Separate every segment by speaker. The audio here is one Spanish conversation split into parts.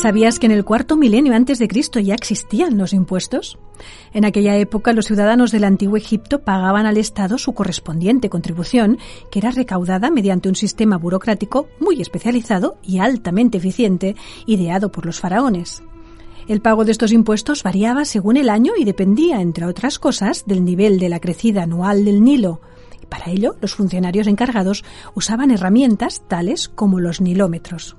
Speaker 1: ¿Sabías que en el cuarto milenio antes de Cristo ya existían los impuestos? En aquella época los ciudadanos del antiguo Egipto pagaban al Estado su correspondiente contribución, que era recaudada mediante un sistema burocrático muy especializado y altamente eficiente, ideado por los faraones. El pago de estos impuestos variaba según el año y dependía, entre otras cosas, del nivel de la crecida anual del Nilo. Para ello, los funcionarios encargados usaban herramientas tales como los nilómetros.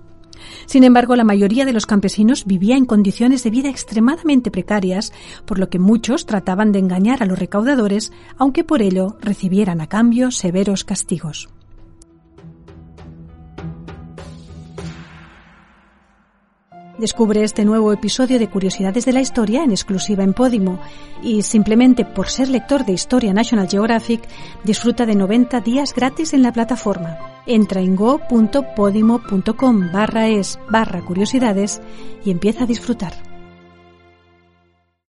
Speaker 1: Sin embargo, la mayoría de los campesinos vivía en condiciones de vida extremadamente precarias, por lo que muchos trataban de engañar a los recaudadores, aunque por ello recibieran a cambio severos castigos. Descubre este nuevo episodio de Curiosidades de la Historia en exclusiva en Podimo y simplemente por ser lector de Historia National Geographic disfruta de 90 días gratis en la plataforma. Entra en go.podimo.com barra es barra curiosidades y empieza a disfrutar.